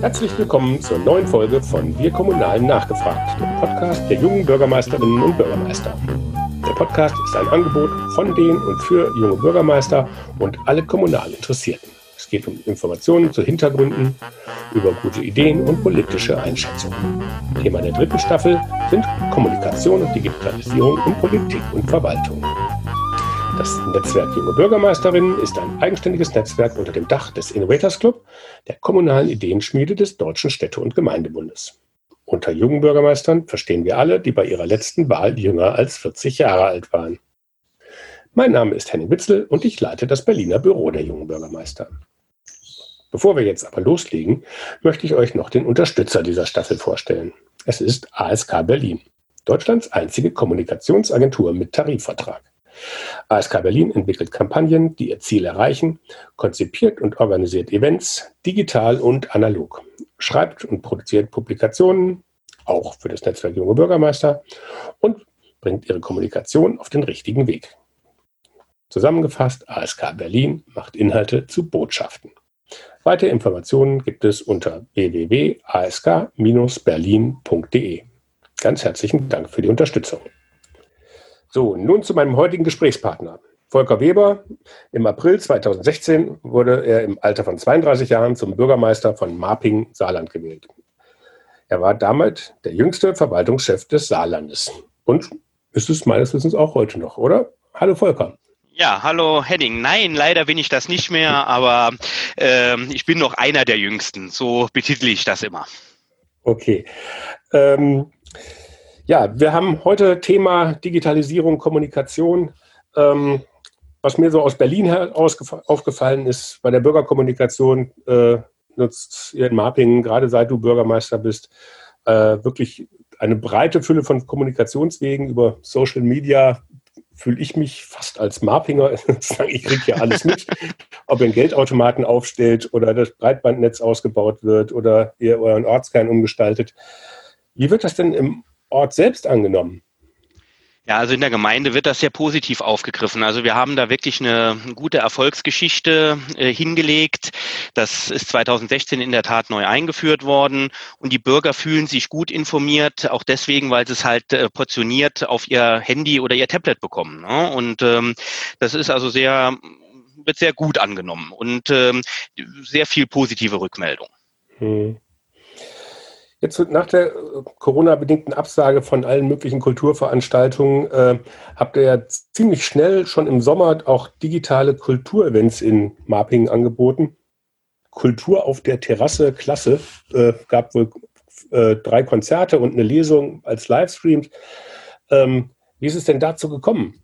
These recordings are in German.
Herzlich willkommen zur neuen Folge von Wir Kommunalen nachgefragt, dem Podcast der jungen Bürgermeisterinnen und Bürgermeister. Der Podcast ist ein Angebot von den und für junge Bürgermeister und alle kommunal Interessierten. Es geht um Informationen zu Hintergründen, über gute Ideen und politische Einschätzungen. Thema der dritten Staffel sind Kommunikation und Digitalisierung in Politik und Verwaltung. Das Netzwerk Junge Bürgermeisterinnen ist ein eigenständiges Netzwerk unter dem Dach des Innovators Club, der kommunalen Ideenschmiede des Deutschen Städte- und Gemeindebundes. Unter jungen Bürgermeistern verstehen wir alle, die bei ihrer letzten Wahl jünger als 40 Jahre alt waren. Mein Name ist Henning Witzel und ich leite das Berliner Büro der jungen Bürgermeister. Bevor wir jetzt aber loslegen, möchte ich euch noch den Unterstützer dieser Staffel vorstellen. Es ist ASK Berlin, Deutschlands einzige Kommunikationsagentur mit Tarifvertrag. ASK Berlin entwickelt Kampagnen, die ihr Ziel erreichen, konzipiert und organisiert Events, digital und analog, schreibt und produziert Publikationen, auch für das Netzwerk Junge Bürgermeister, und bringt ihre Kommunikation auf den richtigen Weg. Zusammengefasst, ASK Berlin macht Inhalte zu Botschaften. Weitere Informationen gibt es unter www.ask-berlin.de. Ganz herzlichen Dank für die Unterstützung. So, nun zu meinem heutigen Gesprächspartner. Volker Weber. Im April 2016 wurde er im Alter von 32 Jahren zum Bürgermeister von Marping, Saarland gewählt. Er war damit der jüngste Verwaltungschef des Saarlandes. Und ist es meines Wissens auch heute noch, oder? Hallo Volker. Ja, hallo Henning. Nein, leider bin ich das nicht mehr, aber äh, ich bin noch einer der Jüngsten. So betitel ich das immer. Okay. Ähm, ja, wir haben heute Thema Digitalisierung, Kommunikation. Ähm, was mir so aus Berlin aufgefallen ist, bei der Bürgerkommunikation äh, nutzt ihr in Marpingen, gerade seit du Bürgermeister bist, äh, wirklich eine breite Fülle von Kommunikationswegen über Social Media. Fühle ich mich fast als Marpinger. ich kriege ja alles mit. Ob ihr einen Geldautomaten aufstellt oder das Breitbandnetz ausgebaut wird oder ihr euren Ortskern umgestaltet. Wie wird das denn im Ort selbst angenommen? Ja, also in der Gemeinde wird das sehr positiv aufgegriffen. Also wir haben da wirklich eine gute Erfolgsgeschichte äh, hingelegt. Das ist 2016 in der Tat neu eingeführt worden und die Bürger fühlen sich gut informiert, auch deswegen, weil sie es halt äh, portioniert auf ihr Handy oder ihr Tablet bekommen. Ne? Und ähm, das ist also sehr, wird sehr gut angenommen und ähm, sehr viel positive Rückmeldung. Hm. Jetzt nach der äh, Corona-bedingten Absage von allen möglichen Kulturveranstaltungen äh, habt ihr ja ziemlich schnell schon im Sommer auch digitale Kulturevents in Marping angeboten. Kultur auf der Terrasse, klasse. Äh, gab wohl äh, drei Konzerte und eine Lesung als Livestream. Ähm, wie ist es denn dazu gekommen?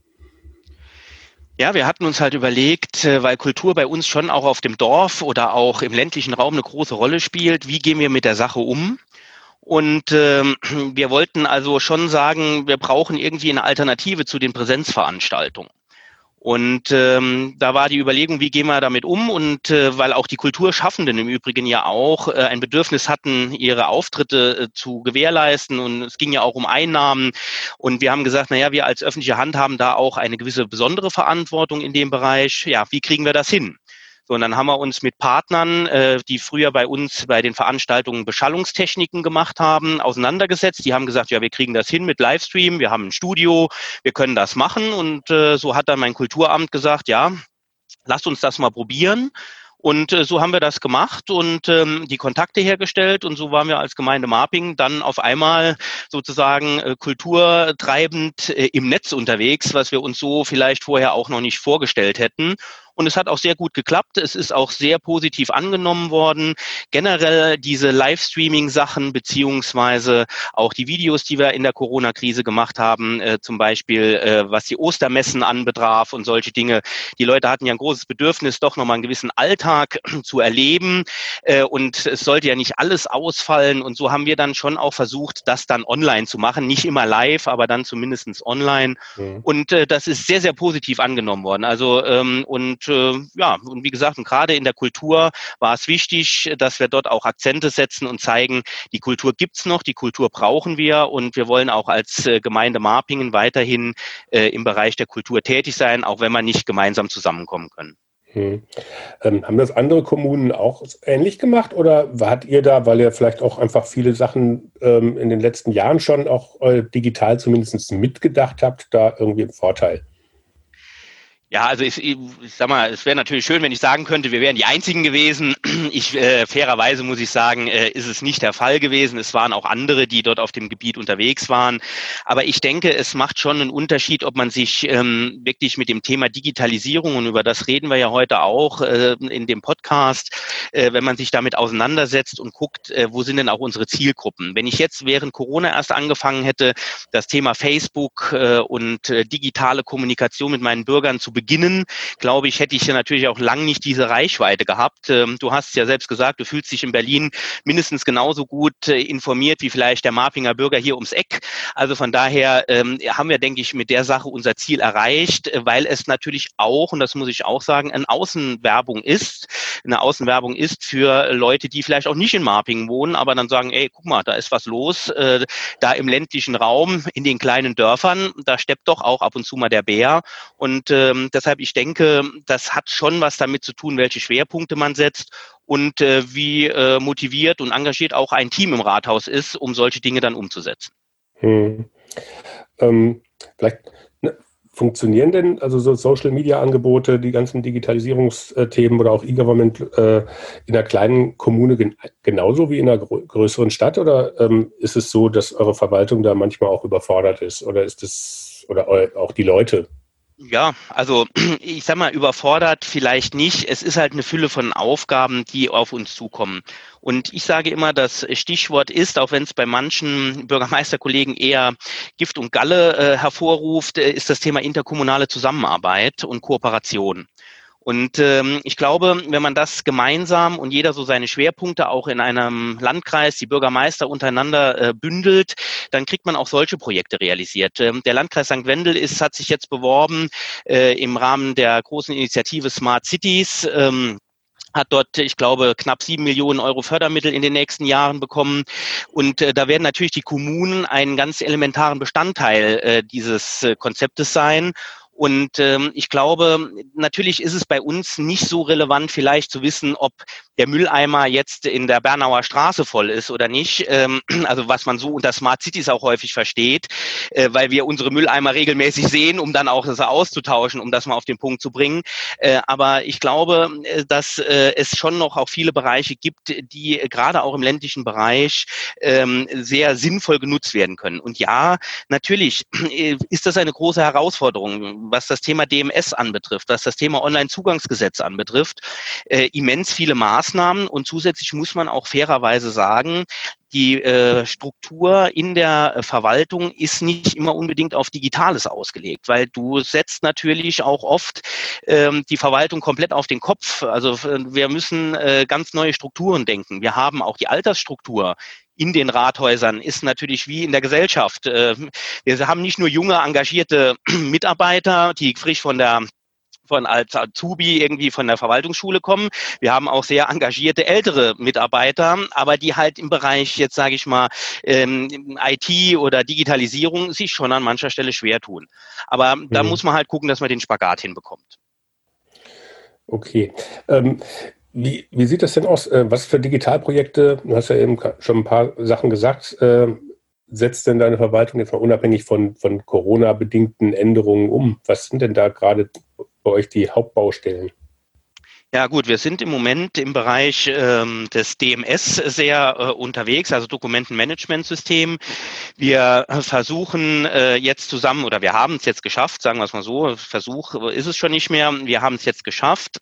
Ja, wir hatten uns halt überlegt, äh, weil Kultur bei uns schon auch auf dem Dorf oder auch im ländlichen Raum eine große Rolle spielt, wie gehen wir mit der Sache um? Und ähm, wir wollten also schon sagen, wir brauchen irgendwie eine Alternative zu den Präsenzveranstaltungen. Und ähm, da war die Überlegung, wie gehen wir damit um? Und äh, weil auch die Kulturschaffenden im Übrigen ja auch äh, ein Bedürfnis hatten, ihre Auftritte äh, zu gewährleisten. Und es ging ja auch um Einnahmen. Und wir haben gesagt, naja, wir als öffentliche Hand haben da auch eine gewisse besondere Verantwortung in dem Bereich. Ja, wie kriegen wir das hin? So, und dann haben wir uns mit Partnern, äh, die früher bei uns bei den Veranstaltungen Beschallungstechniken gemacht haben, auseinandergesetzt. Die haben gesagt, ja, wir kriegen das hin mit Livestream, wir haben ein Studio, wir können das machen. Und äh, so hat dann mein Kulturamt gesagt, ja, lasst uns das mal probieren. Und äh, so haben wir das gemacht und ähm, die Kontakte hergestellt und so waren wir als Gemeinde Marping dann auf einmal sozusagen äh, kulturtreibend äh, im Netz unterwegs, was wir uns so vielleicht vorher auch noch nicht vorgestellt hätten. Und es hat auch sehr gut geklappt. Es ist auch sehr positiv angenommen worden. Generell diese Livestreaming-Sachen beziehungsweise auch die Videos, die wir in der Corona-Krise gemacht haben, äh, zum Beispiel äh, was die Ostermessen anbetraf und solche Dinge. Die Leute hatten ja ein großes Bedürfnis, doch nochmal einen gewissen Alltag zu erleben. Äh, und es sollte ja nicht alles ausfallen. Und so haben wir dann schon auch versucht, das dann online zu machen. Nicht immer live, aber dann zumindestens online. Mhm. Und äh, das ist sehr, sehr positiv angenommen worden. Also ähm, und äh, ja, und wie gesagt, und gerade in der Kultur war es wichtig, dass wir dort auch Akzente setzen und zeigen, die Kultur gibt's noch, die Kultur brauchen wir und wir wollen auch als äh, Gemeinde Marpingen weiterhin äh, im Bereich der Kultur tätig sein, auch wenn wir nicht gemeinsam zusammenkommen können. Hm. Ähm, haben das andere Kommunen auch ähnlich gemacht oder wart ihr da, weil ihr vielleicht auch einfach viele Sachen ähm, in den letzten Jahren schon auch äh, digital zumindest mitgedacht habt, da irgendwie im Vorteil? Ja, also ich, ich sag mal, es wäre natürlich schön, wenn ich sagen könnte, wir wären die Einzigen gewesen. Ich äh, fairerweise muss ich sagen, äh, ist es nicht der Fall gewesen. Es waren auch andere, die dort auf dem Gebiet unterwegs waren. Aber ich denke, es macht schon einen Unterschied, ob man sich ähm, wirklich mit dem Thema Digitalisierung und über das reden wir ja heute auch äh, in dem Podcast, äh, wenn man sich damit auseinandersetzt und guckt, äh, wo sind denn auch unsere Zielgruppen? Wenn ich jetzt während Corona erst angefangen hätte, das Thema Facebook äh, und äh, digitale Kommunikation mit meinen Bürgern zu beginnen, glaube ich, hätte ich ja natürlich auch lang nicht diese Reichweite gehabt. Ähm, du hast ja selbst gesagt, du fühlst dich in Berlin mindestens genauso gut äh, informiert wie vielleicht der Marpinger Bürger hier ums Eck. Also von daher ähm, haben wir, denke ich, mit der Sache unser Ziel erreicht, weil es natürlich auch, und das muss ich auch sagen, eine Außenwerbung ist, eine Außenwerbung ist für Leute, die vielleicht auch nicht in Marpingen wohnen, aber dann sagen, ey, guck mal, da ist was los, äh, da im ländlichen Raum, in den kleinen Dörfern, da steppt doch auch ab und zu mal der Bär. Und ähm, deshalb, ich denke, das hat schon was damit zu tun, welche Schwerpunkte man setzt und äh, wie äh, motiviert und engagiert auch ein Team im Rathaus ist, um solche Dinge dann umzusetzen. Hm. Ähm, vielleicht ne, funktionieren denn also so Social Media Angebote, die ganzen Digitalisierungsthemen oder auch E-Government äh, in einer kleinen Kommune gen genauso wie in einer größeren Stadt oder ähm, ist es so, dass eure Verwaltung da manchmal auch überfordert ist oder ist es oder auch die Leute ja, also ich sag mal, überfordert vielleicht nicht. Es ist halt eine Fülle von Aufgaben, die auf uns zukommen. Und ich sage immer, das Stichwort ist, auch wenn es bei manchen Bürgermeisterkollegen eher Gift und Galle äh, hervorruft, äh, ist das Thema interkommunale Zusammenarbeit und Kooperation. Und ähm, ich glaube, wenn man das gemeinsam und jeder so seine Schwerpunkte auch in einem Landkreis, die Bürgermeister untereinander äh, bündelt, dann kriegt man auch solche Projekte realisiert. Ähm, der Landkreis St. Wendel ist, hat sich jetzt beworben äh, im Rahmen der großen Initiative Smart Cities. Ähm, hat dort, ich glaube, knapp sieben Millionen Euro Fördermittel in den nächsten Jahren bekommen. Und äh, da werden natürlich die Kommunen einen ganz elementaren Bestandteil äh, dieses äh, Konzeptes sein. Und ähm, ich glaube, natürlich ist es bei uns nicht so relevant, vielleicht zu wissen, ob der Mülleimer jetzt in der Bernauer Straße voll ist oder nicht. Ähm, also was man so unter Smart Cities auch häufig versteht, äh, weil wir unsere Mülleimer regelmäßig sehen, um dann auch das auszutauschen, um das mal auf den Punkt zu bringen. Äh, aber ich glaube, äh, dass äh, es schon noch auch viele Bereiche gibt, die gerade auch im ländlichen Bereich ähm, sehr sinnvoll genutzt werden können. Und ja, natürlich äh, ist das eine große Herausforderung was das Thema DMS anbetrifft, was das Thema Onlinezugangsgesetz anbetrifft, äh, immens viele Maßnahmen und zusätzlich muss man auch fairerweise sagen, die äh, Struktur in der äh, Verwaltung ist nicht immer unbedingt auf Digitales ausgelegt, weil du setzt natürlich auch oft ähm, die Verwaltung komplett auf den Kopf. Also wir müssen äh, ganz neue Strukturen denken. Wir haben auch die Altersstruktur in den Rathäusern ist natürlich wie in der Gesellschaft. Äh, wir haben nicht nur junge, engagierte Mitarbeiter, die frisch von der von als Azubi irgendwie von der Verwaltungsschule kommen. Wir haben auch sehr engagierte ältere Mitarbeiter, aber die halt im Bereich jetzt sage ich mal ähm, IT oder Digitalisierung sich schon an mancher Stelle schwer tun. Aber mhm. da muss man halt gucken, dass man den Spagat hinbekommt. Okay. Ähm, wie, wie sieht das denn aus? Äh, was für Digitalprojekte, du hast ja eben schon ein paar Sachen gesagt, äh, setzt denn deine Verwaltung jetzt mal unabhängig von, von Corona-bedingten Änderungen um? Was sind denn da gerade bei euch die Hauptbaustellen? Ja gut, wir sind im Moment im Bereich ähm, des DMS sehr äh, unterwegs, also Dokumentenmanagementsystem. Wir versuchen äh, jetzt zusammen, oder wir haben es jetzt geschafft, sagen wir es mal so, Versuch ist es schon nicht mehr, wir haben es jetzt geschafft,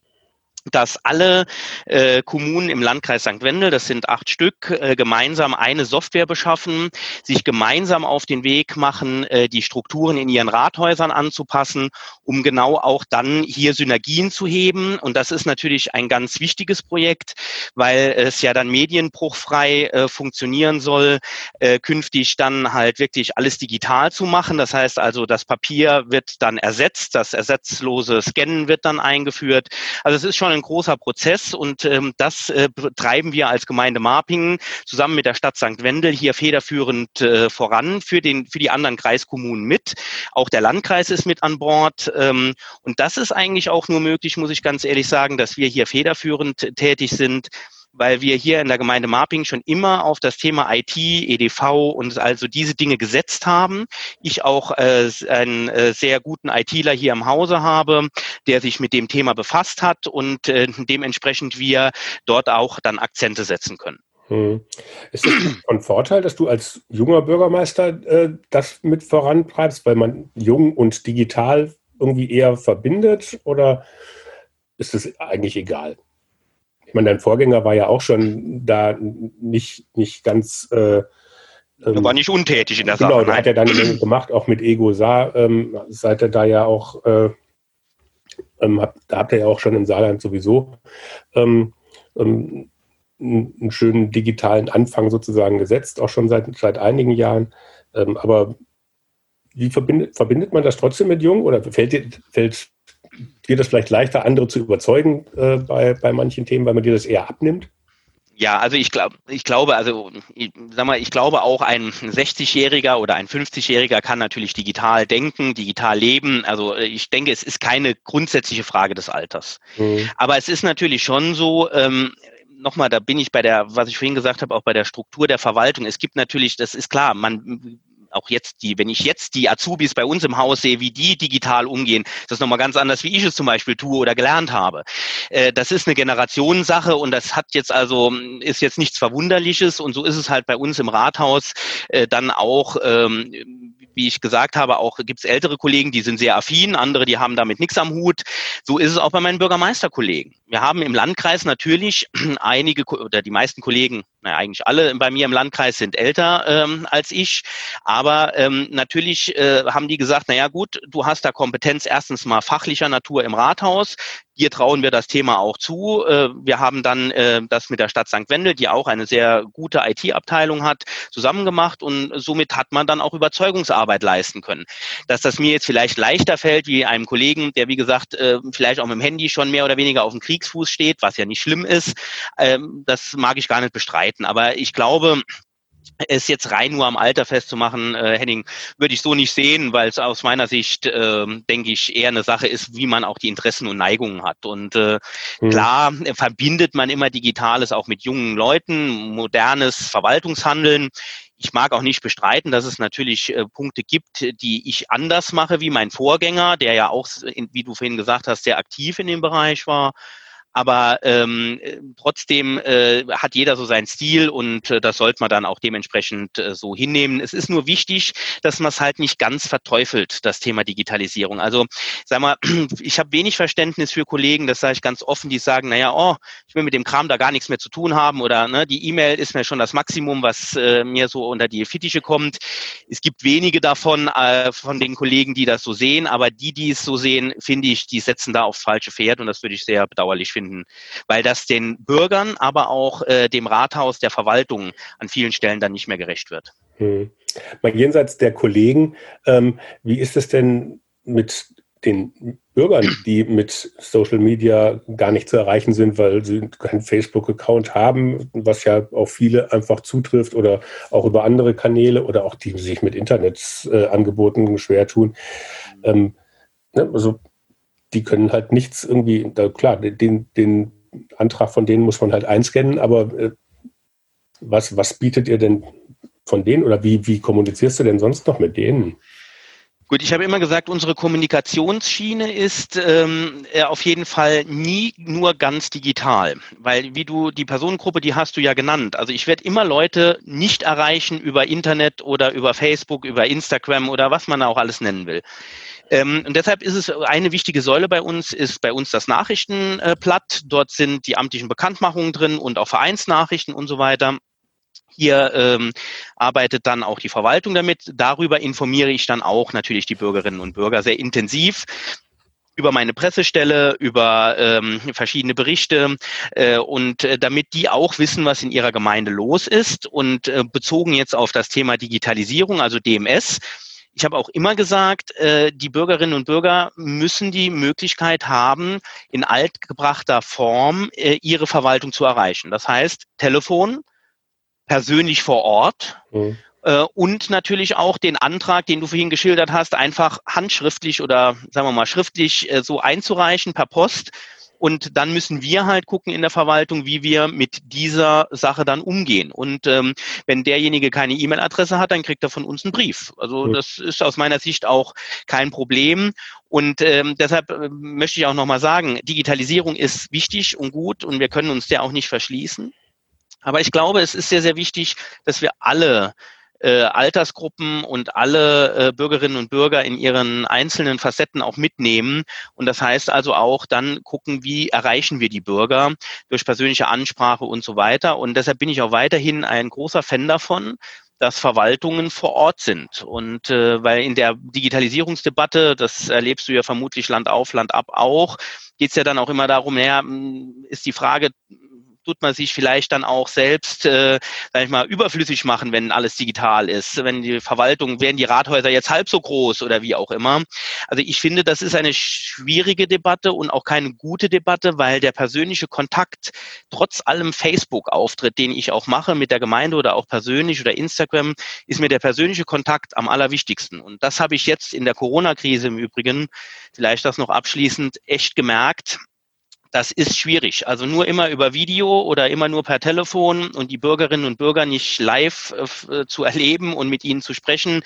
dass alle äh, Kommunen im Landkreis St. Wendel, das sind acht Stück, äh, gemeinsam eine Software beschaffen, sich gemeinsam auf den Weg machen, äh, die Strukturen in ihren Rathäusern anzupassen, um genau auch dann hier Synergien zu heben. Und das ist natürlich ein ganz wichtiges Projekt, weil es ja dann medienbruchfrei äh, funktionieren soll, äh, künftig dann halt wirklich alles digital zu machen. Das heißt also, das Papier wird dann ersetzt, das ersatzlose Scannen wird dann eingeführt. Also es ist schon ein großer Prozess und ähm, das äh, treiben wir als Gemeinde Marpingen zusammen mit der Stadt St. Wendel hier federführend äh, voran für, den, für die anderen Kreiskommunen mit. Auch der Landkreis ist mit an Bord. Ähm, und das ist eigentlich auch nur möglich, muss ich ganz ehrlich sagen, dass wir hier federführend tätig sind weil wir hier in der Gemeinde Marping schon immer auf das Thema IT, EDV und also diese Dinge gesetzt haben. Ich auch äh, einen äh, sehr guten ITler hier im Hause habe, der sich mit dem Thema befasst hat und äh, dementsprechend wir dort auch dann Akzente setzen können. Hm. Ist es von Vorteil, dass du als junger Bürgermeister äh, das mit vorantreibst, weil man jung und digital irgendwie eher verbindet oder ist es eigentlich egal? Ich meine, dein Vorgänger war ja auch schon da nicht, nicht ganz. Äh, ähm, war nicht untätig in der genau, Sache. Genau, hat er dann gemacht, auch mit Ego Saar, ähm, seid ihr da ja auch, äh, ähm, hab, da habt ihr ja auch schon im Saarland sowieso ähm, ähm, einen schönen digitalen Anfang sozusagen gesetzt, auch schon seit, seit einigen Jahren. Ähm, aber wie verbindet, verbindet man das trotzdem mit Jung oder fällt dir, fällt dir das vielleicht leichter, andere zu überzeugen äh, bei, bei manchen Themen, weil man dir das eher abnimmt? Ja, also ich glaube, ich glaube, also ich, sag mal, ich glaube auch ein 60-Jähriger oder ein 50-Jähriger kann natürlich digital denken, digital leben. Also ich denke, es ist keine grundsätzliche Frage des Alters. Mhm. Aber es ist natürlich schon so, ähm, nochmal, da bin ich bei der, was ich vorhin gesagt habe, auch bei der Struktur der Verwaltung. Es gibt natürlich, das ist klar, man auch jetzt die, wenn ich jetzt die Azubis bei uns im Haus sehe, wie die digital umgehen, das ist nochmal ganz anders, wie ich es zum Beispiel tue oder gelernt habe. Äh, das ist eine Generationssache und das hat jetzt also, ist jetzt nichts Verwunderliches und so ist es halt bei uns im Rathaus äh, dann auch, ähm, wie ich gesagt habe, auch gibt es ältere Kollegen, die sind sehr affin, andere, die haben damit nichts am Hut. So ist es auch bei meinen Bürgermeisterkollegen. Wir haben im Landkreis natürlich einige oder die meisten Kollegen, naja, eigentlich alle bei mir im Landkreis sind älter ähm, als ich, aber ähm, natürlich äh, haben die gesagt, naja gut, du hast da Kompetenz erstens mal fachlicher Natur im Rathaus, Dir trauen wir das Thema auch zu. Äh, wir haben dann äh, das mit der Stadt St. Wendel, die auch eine sehr gute IT-Abteilung hat, zusammen gemacht und somit hat man dann auch Überzeugungsarbeit leisten können. Dass das mir jetzt vielleicht leichter fällt wie einem Kollegen, der wie gesagt äh, vielleicht auch mit dem Handy schon mehr oder weniger auf dem Kriegsfuß steht, was ja nicht schlimm ist, ähm, das mag ich gar nicht bestreiten. Aber ich glaube, es jetzt rein nur am Alter festzumachen, äh, Henning, würde ich so nicht sehen, weil es aus meiner Sicht, äh, denke ich, eher eine Sache ist, wie man auch die Interessen und Neigungen hat. Und äh, mhm. klar verbindet man immer Digitales auch mit jungen Leuten, modernes Verwaltungshandeln. Ich mag auch nicht bestreiten, dass es natürlich äh, Punkte gibt, die ich anders mache wie mein Vorgänger, der ja auch, wie du vorhin gesagt hast, sehr aktiv in dem Bereich war. Aber ähm, trotzdem äh, hat jeder so seinen Stil und äh, das sollte man dann auch dementsprechend äh, so hinnehmen. Es ist nur wichtig, dass man es halt nicht ganz verteufelt, das Thema Digitalisierung. Also sag mal, ich habe wenig Verständnis für Kollegen, das sage ich ganz offen, die sagen, naja, oh, ich will mit dem Kram da gar nichts mehr zu tun haben oder ne, die E-Mail ist mir schon das Maximum, was äh, mir so unter die Fittiche kommt. Es gibt wenige davon, äh, von den Kollegen, die das so sehen, aber die, die es so sehen, finde ich, die setzen da aufs falsche Pferd und das würde ich sehr bedauerlich finden finden, weil das den Bürgern, aber auch äh, dem Rathaus, der Verwaltung an vielen Stellen dann nicht mehr gerecht wird. Hm. Mal jenseits der Kollegen, ähm, wie ist es denn mit den Bürgern, die mit Social Media gar nicht zu erreichen sind, weil sie keinen Facebook-Account haben, was ja auch viele einfach zutrifft oder auch über andere Kanäle oder auch die sich mit Internetangeboten äh, schwer tun. Ähm, ne, also die können halt nichts irgendwie, da, klar, den, den Antrag von denen muss man halt einscannen, aber äh, was, was bietet ihr denn von denen oder wie, wie kommunizierst du denn sonst noch mit denen? Gut, ich habe immer gesagt, unsere Kommunikationsschiene ist ähm, äh, auf jeden Fall nie nur ganz digital, weil wie du die Personengruppe, die hast du ja genannt. Also ich werde immer Leute nicht erreichen über Internet oder über Facebook, über Instagram oder was man auch alles nennen will. Ähm, und deshalb ist es eine wichtige Säule bei uns, ist bei uns das Nachrichtenblatt. Dort sind die amtlichen Bekanntmachungen drin und auch Vereinsnachrichten und so weiter. Hier ähm, arbeitet dann auch die Verwaltung damit. Darüber informiere ich dann auch natürlich die Bürgerinnen und Bürger sehr intensiv über meine Pressestelle, über ähm, verschiedene Berichte äh, und äh, damit die auch wissen, was in ihrer Gemeinde los ist. Und äh, bezogen jetzt auf das Thema Digitalisierung, also DMS, ich habe auch immer gesagt, äh, die Bürgerinnen und Bürger müssen die Möglichkeit haben, in altgebrachter Form äh, ihre Verwaltung zu erreichen. Das heißt, Telefon, persönlich vor Ort. Mhm. Äh, und natürlich auch den Antrag, den du vorhin geschildert hast, einfach handschriftlich oder sagen wir mal schriftlich äh, so einzureichen per Post. Und dann müssen wir halt gucken in der Verwaltung, wie wir mit dieser Sache dann umgehen. Und ähm, wenn derjenige keine E-Mail-Adresse hat, dann kriegt er von uns einen Brief. Also das ist aus meiner Sicht auch kein Problem. Und ähm, deshalb äh, möchte ich auch nochmal sagen, Digitalisierung ist wichtig und gut und wir können uns der auch nicht verschließen. Aber ich glaube, es ist sehr, sehr wichtig, dass wir alle äh, Altersgruppen und alle äh, Bürgerinnen und Bürger in ihren einzelnen Facetten auch mitnehmen. Und das heißt also auch dann gucken, wie erreichen wir die Bürger durch persönliche Ansprache und so weiter. Und deshalb bin ich auch weiterhin ein großer Fan davon, dass Verwaltungen vor Ort sind. Und äh, weil in der Digitalisierungsdebatte, das erlebst du ja vermutlich Land auf, Land ab auch, geht es ja dann auch immer darum, naja, ist die Frage, tut man sich vielleicht dann auch selbst, äh, sag ich mal, überflüssig machen, wenn alles digital ist. Wenn die Verwaltung, werden die Rathäuser jetzt halb so groß oder wie auch immer. Also ich finde, das ist eine schwierige Debatte und auch keine gute Debatte, weil der persönliche Kontakt trotz allem Facebook-Auftritt, den ich auch mache mit der Gemeinde oder auch persönlich oder Instagram, ist mir der persönliche Kontakt am allerwichtigsten. Und das habe ich jetzt in der Corona-Krise im Übrigen, vielleicht das noch abschließend, echt gemerkt das ist schwierig. Also nur immer über Video oder immer nur per Telefon und die Bürgerinnen und Bürger nicht live äh, zu erleben und mit ihnen zu sprechen,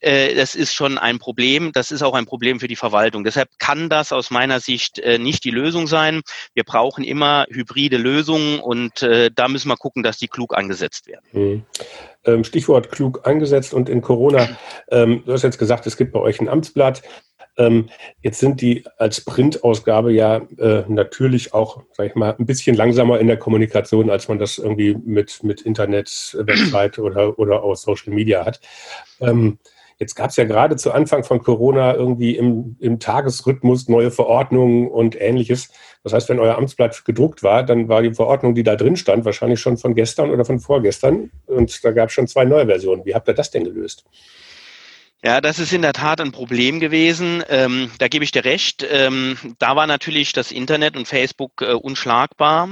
äh, das ist schon ein Problem. Das ist auch ein Problem für die Verwaltung. Deshalb kann das aus meiner Sicht äh, nicht die Lösung sein. Wir brauchen immer hybride Lösungen und äh, da müssen wir gucken, dass die klug angesetzt werden. Hm. Ähm, Stichwort klug angesetzt und in Corona, ähm, du hast jetzt gesagt, es gibt bei euch ein Amtsblatt. Ähm, jetzt sind die als Printausgabe ja äh, natürlich auch, sag ich mal, ein bisschen langsamer in der Kommunikation, als man das irgendwie mit, mit Internet, Website oder, oder auch Social Media hat. Ähm, jetzt gab es ja gerade zu Anfang von Corona irgendwie im, im Tagesrhythmus neue Verordnungen und ähnliches. Das heißt, wenn euer Amtsblatt gedruckt war, dann war die Verordnung, die da drin stand, wahrscheinlich schon von gestern oder von vorgestern. Und da gab es schon zwei neue Versionen. Wie habt ihr das denn gelöst? Ja, das ist in der Tat ein Problem gewesen. Ähm, da gebe ich dir recht. Ähm, da war natürlich das Internet und Facebook äh, unschlagbar.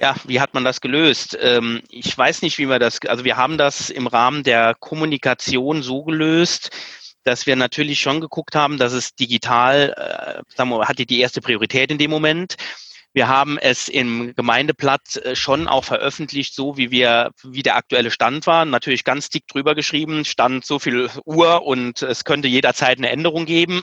Ja, wie hat man das gelöst? Ähm, ich weiß nicht, wie wir das, also wir haben das im Rahmen der Kommunikation so gelöst, dass wir natürlich schon geguckt haben, dass es digital, äh, sagen wir, hatte die erste Priorität in dem Moment. Wir haben es im Gemeindeblatt äh, schon auch veröffentlicht, so wie wir, wie der aktuelle Stand war. Natürlich ganz dick drüber geschrieben, stand so viel Uhr und es könnte jederzeit eine Änderung geben.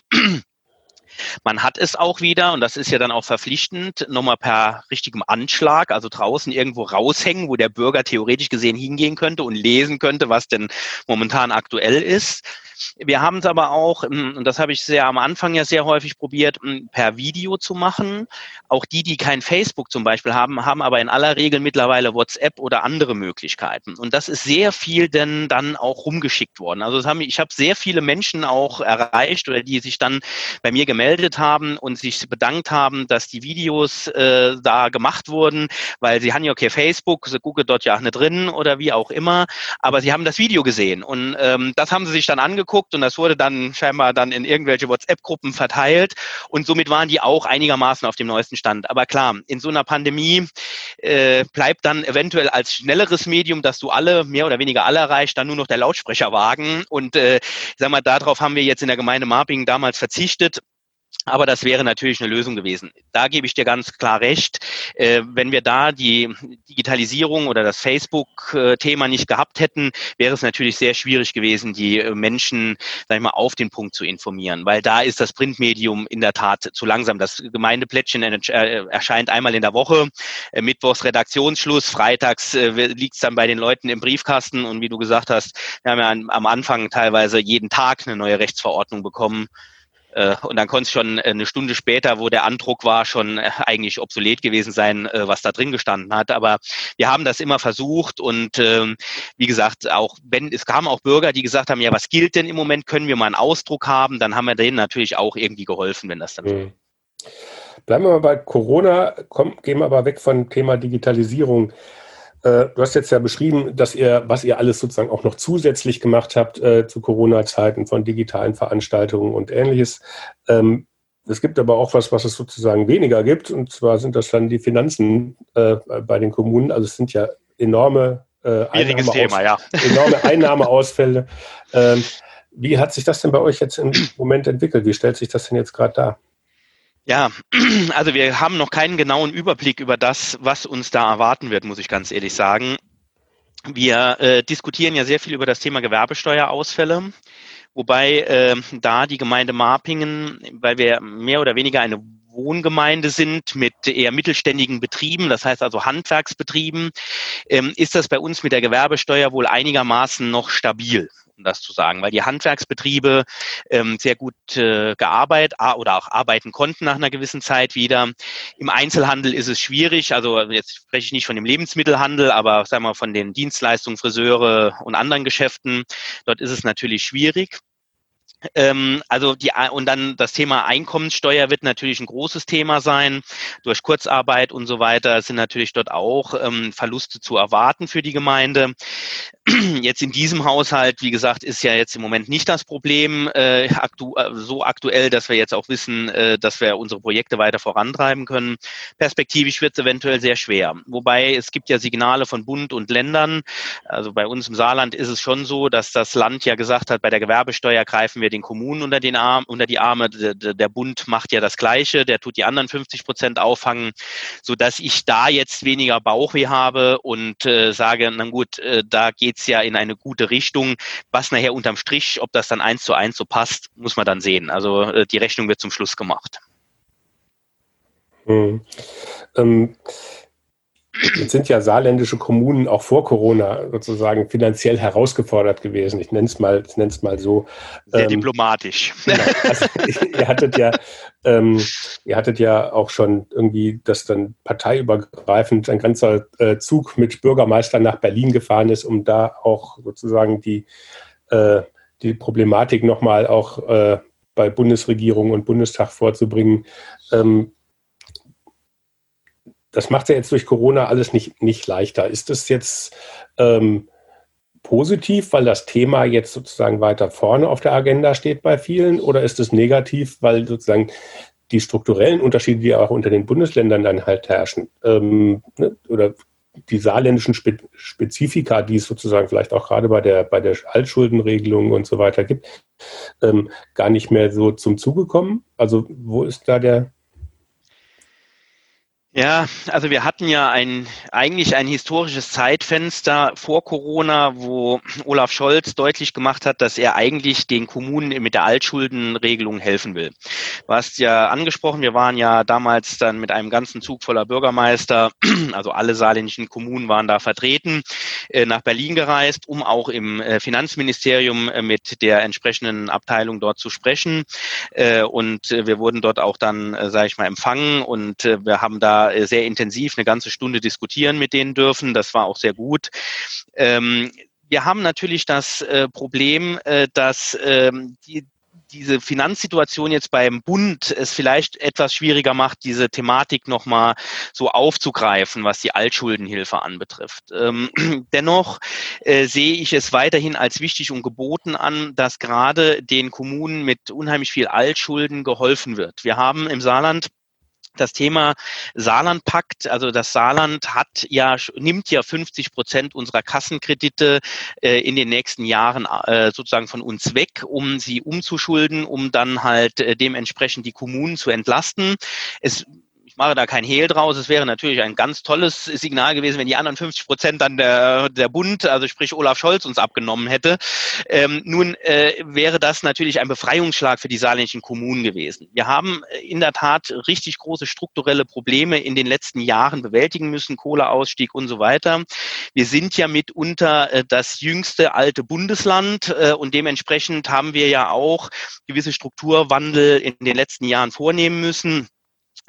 Man hat es auch wieder, und das ist ja dann auch verpflichtend, nochmal per richtigem Anschlag, also draußen irgendwo raushängen, wo der Bürger theoretisch gesehen hingehen könnte und lesen könnte, was denn momentan aktuell ist. Wir haben es aber auch, ähm, und das habe ich sehr am Anfang ja sehr häufig probiert, ähm, per Video zu machen. Auch die, die kein Facebook zum Beispiel haben, haben aber in aller Regel mittlerweile WhatsApp oder andere Möglichkeiten. Und das ist sehr viel denn dann auch rumgeschickt worden. Also haben, ich habe sehr viele Menschen auch erreicht oder die sich dann bei mir gemeldet haben und sich bedankt haben, dass die Videos äh, da gemacht wurden, weil sie haben ja okay Facebook, sie gucken dort ja auch nicht drin oder wie auch immer, aber sie haben das Video gesehen und ähm, das haben sie sich dann angeguckt angeguckt und das wurde dann scheinbar dann in irgendwelche WhatsApp-Gruppen verteilt und somit waren die auch einigermaßen auf dem neuesten Stand. Aber klar, in so einer Pandemie äh, bleibt dann eventuell als schnelleres Medium, dass du alle, mehr oder weniger alle erreicht, dann nur noch der Lautsprecherwagen und äh, sag mal, darauf haben wir jetzt in der Gemeinde Marping damals verzichtet aber das wäre natürlich eine Lösung gewesen. Da gebe ich dir ganz klar recht. Äh, wenn wir da die Digitalisierung oder das Facebook-Thema nicht gehabt hätten, wäre es natürlich sehr schwierig gewesen, die äh, Menschen, sag ich mal, auf den Punkt zu informieren, weil da ist das Printmedium in der Tat zu langsam. Das Gemeindeplättchen äh, erscheint einmal in der Woche, Mittwochs Redaktionsschluss, freitags liegt es dann bei den Leuten im Briefkasten und wie du gesagt hast, wir haben ja am Anfang teilweise jeden Tag eine neue Rechtsverordnung bekommen. Äh, und dann konnte es schon eine Stunde später, wo der Andruck war, schon äh, eigentlich obsolet gewesen sein, äh, was da drin gestanden hat. Aber wir haben das immer versucht und ähm, wie gesagt, auch wenn es kamen auch Bürger, die gesagt haben, ja, was gilt denn im Moment? Können wir mal einen Ausdruck haben? Dann haben wir denen natürlich auch irgendwie geholfen, wenn das dann. Mhm. Bleiben wir mal bei Corona, komm, gehen wir aber weg von Thema Digitalisierung. Äh, du hast jetzt ja beschrieben, dass ihr, was ihr alles sozusagen auch noch zusätzlich gemacht habt äh, zu Corona-Zeiten von digitalen Veranstaltungen und ähnliches. Ähm, es gibt aber auch was, was es sozusagen weniger gibt, und zwar sind das dann die Finanzen äh, bei den Kommunen. Also es sind ja enorme, äh, Einnahme Thema, ja. enorme Einnahmeausfälle. Ähm, wie hat sich das denn bei euch jetzt im Moment entwickelt? Wie stellt sich das denn jetzt gerade dar? Ja, also wir haben noch keinen genauen Überblick über das, was uns da erwarten wird, muss ich ganz ehrlich sagen. Wir äh, diskutieren ja sehr viel über das Thema Gewerbesteuerausfälle, wobei äh, da die Gemeinde Marpingen, weil wir mehr oder weniger eine Wohngemeinde sind mit eher mittelständigen Betrieben, das heißt also Handwerksbetrieben, ähm, ist das bei uns mit der Gewerbesteuer wohl einigermaßen noch stabil um das zu sagen, weil die Handwerksbetriebe ähm, sehr gut äh, gearbeitet oder auch arbeiten konnten nach einer gewissen Zeit wieder. Im Einzelhandel ist es schwierig, also jetzt spreche ich nicht von dem Lebensmittelhandel, aber sagen wir von den Dienstleistungen, Friseure und anderen Geschäften. Dort ist es natürlich schwierig. Ähm, also die und dann das Thema Einkommenssteuer wird natürlich ein großes Thema sein. Durch Kurzarbeit und so weiter sind natürlich dort auch ähm, Verluste zu erwarten für die Gemeinde. Jetzt in diesem Haushalt, wie gesagt, ist ja jetzt im Moment nicht das Problem äh, aktu äh, so aktuell, dass wir jetzt auch wissen, äh, dass wir unsere Projekte weiter vorantreiben können. Perspektivisch wird es eventuell sehr schwer. Wobei es gibt ja Signale von Bund und Ländern. Also bei uns im Saarland ist es schon so, dass das Land ja gesagt hat, bei der Gewerbesteuer greifen wir den Kommunen unter, den Arm, unter die Arme. Der, der Bund macht ja das Gleiche, der tut die anderen 50 Prozent auffangen, sodass ich da jetzt weniger Bauchweh habe und äh, sage, na gut, äh, da geht geht's ja in eine gute Richtung. Was nachher unterm Strich, ob das dann eins zu eins so passt, muss man dann sehen. Also äh, die Rechnung wird zum Schluss gemacht. Hm. Ähm, Jetzt sind ja saarländische Kommunen auch vor Corona sozusagen finanziell herausgefordert gewesen. Ich nenne es mal, ich nenne es mal so. Sehr ähm, diplomatisch. Genau. Also, ihr hattet ja, ähm, ihr hattet ja auch schon irgendwie, dass dann parteiübergreifend ein ganzer äh, Zug mit Bürgermeistern nach Berlin gefahren ist, um da auch sozusagen die, äh, die Problematik nochmal auch äh, bei Bundesregierung und Bundestag vorzubringen. Ähm, das macht ja jetzt durch Corona alles nicht, nicht leichter. Ist das jetzt ähm, positiv, weil das Thema jetzt sozusagen weiter vorne auf der Agenda steht bei vielen, oder ist es negativ, weil sozusagen die strukturellen Unterschiede, die auch unter den Bundesländern dann halt herrschen, ähm, ne, oder die saarländischen Spe Spezifika, die es sozusagen vielleicht auch gerade bei der, bei der Altschuldenregelung und so weiter gibt, ähm, gar nicht mehr so zum Zuge kommen? Also wo ist da der, ja, also wir hatten ja ein, eigentlich ein historisches Zeitfenster vor Corona, wo Olaf Scholz deutlich gemacht hat, dass er eigentlich den Kommunen mit der Altschuldenregelung helfen will. Du hast ja angesprochen, wir waren ja damals dann mit einem ganzen Zug voller Bürgermeister, also alle saarländischen Kommunen waren da vertreten, äh, nach Berlin gereist, um auch im äh, Finanzministerium äh, mit der entsprechenden Abteilung dort zu sprechen. Und wir wurden dort auch dann, sage ich mal, empfangen und wir haben da äh, sehr intensiv eine ganze Stunde diskutieren mit denen dürfen. Das war auch sehr gut. Ähm, wir haben natürlich das äh, Problem, äh, dass ähm, die, diese Finanzsituation jetzt beim Bund es vielleicht etwas schwieriger macht, diese Thematik nochmal so aufzugreifen, was die Altschuldenhilfe anbetrifft. Ähm, dennoch äh, sehe ich es weiterhin als wichtig und geboten an, dass gerade den Kommunen mit unheimlich viel Altschulden geholfen wird. Wir haben im Saarland das Thema Saarlandpakt, also das Saarland hat ja, nimmt ja 50 Prozent unserer Kassenkredite äh, in den nächsten Jahren äh, sozusagen von uns weg, um sie umzuschulden, um dann halt äh, dementsprechend die Kommunen zu entlasten. Es ich mache da kein Hehl draus. Es wäre natürlich ein ganz tolles Signal gewesen, wenn die anderen 50 Prozent dann der, der Bund, also sprich Olaf Scholz, uns abgenommen hätte. Ähm, nun äh, wäre das natürlich ein Befreiungsschlag für die saarländischen Kommunen gewesen. Wir haben äh, in der Tat richtig große strukturelle Probleme in den letzten Jahren bewältigen müssen, Kohleausstieg und so weiter. Wir sind ja mitunter äh, das jüngste alte Bundesland äh, und dementsprechend haben wir ja auch gewisse Strukturwandel in den letzten Jahren vornehmen müssen.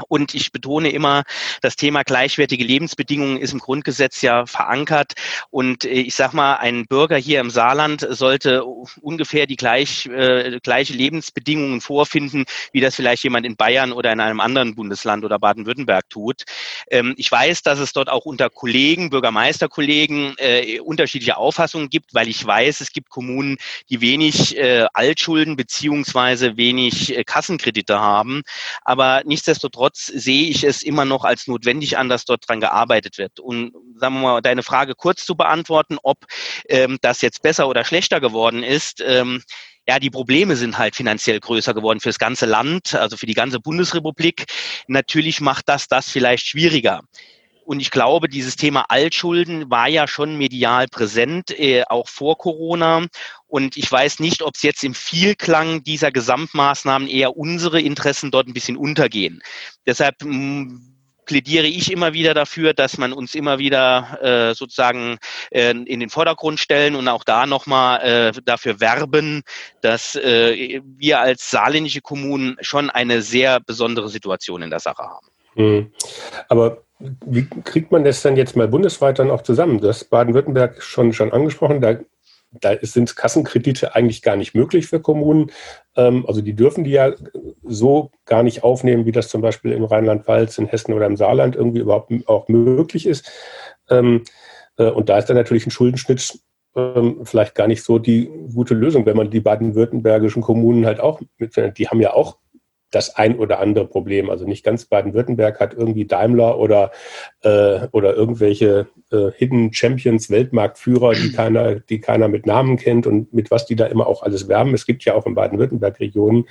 Und ich betone immer, das Thema gleichwertige Lebensbedingungen ist im Grundgesetz ja verankert. Und äh, ich sage mal, ein Bürger hier im Saarland sollte ungefähr die gleich, äh, gleiche Lebensbedingungen vorfinden, wie das vielleicht jemand in Bayern oder in einem anderen Bundesland oder Baden-Württemberg tut. Ähm, ich weiß, dass es dort auch unter Kollegen, Bürgermeisterkollegen, äh, unterschiedliche Auffassungen gibt, weil ich weiß, es gibt Kommunen, die wenig äh, Altschulden beziehungsweise wenig äh, Kassenkredite haben. Aber nichtsdestotrotz Nichtsdestotrotz sehe ich es immer noch als notwendig an, dass dort dran gearbeitet wird. Und sagen wir mal, deine Frage kurz zu beantworten, ob ähm, das jetzt besser oder schlechter geworden ist. Ähm, ja, die Probleme sind halt finanziell größer geworden für das ganze Land, also für die ganze Bundesrepublik. Natürlich macht das das vielleicht schwieriger. Und ich glaube, dieses Thema Altschulden war ja schon medial präsent, äh, auch vor Corona. Und ich weiß nicht, ob es jetzt im Vielklang dieser Gesamtmaßnahmen eher unsere Interessen dort ein bisschen untergehen. Deshalb mm, plädiere ich immer wieder dafür, dass man uns immer wieder äh, sozusagen äh, in den Vordergrund stellen und auch da nochmal äh, dafür werben, dass äh, wir als saarländische Kommunen schon eine sehr besondere Situation in der Sache haben. Mhm. Aber wie kriegt man das dann jetzt mal bundesweit dann auch zusammen? Das Baden-Württemberg schon, schon angesprochen, da, da sind Kassenkredite eigentlich gar nicht möglich für Kommunen. Ähm, also die dürfen die ja so gar nicht aufnehmen, wie das zum Beispiel im Rheinland-Pfalz, in Hessen oder im Saarland irgendwie überhaupt auch möglich ist. Ähm, äh, und da ist dann natürlich ein Schuldenschnitt ähm, vielleicht gar nicht so die gute Lösung, wenn man die baden-württembergischen Kommunen halt auch mit, die haben ja auch das ein oder andere Problem. Also nicht ganz Baden-Württemberg hat irgendwie Daimler oder, äh, oder irgendwelche äh, Hidden Champions, Weltmarktführer, die keiner, die keiner mit Namen kennt und mit was die da immer auch alles werben. Es gibt ja auch in Baden-Württemberg Regionen,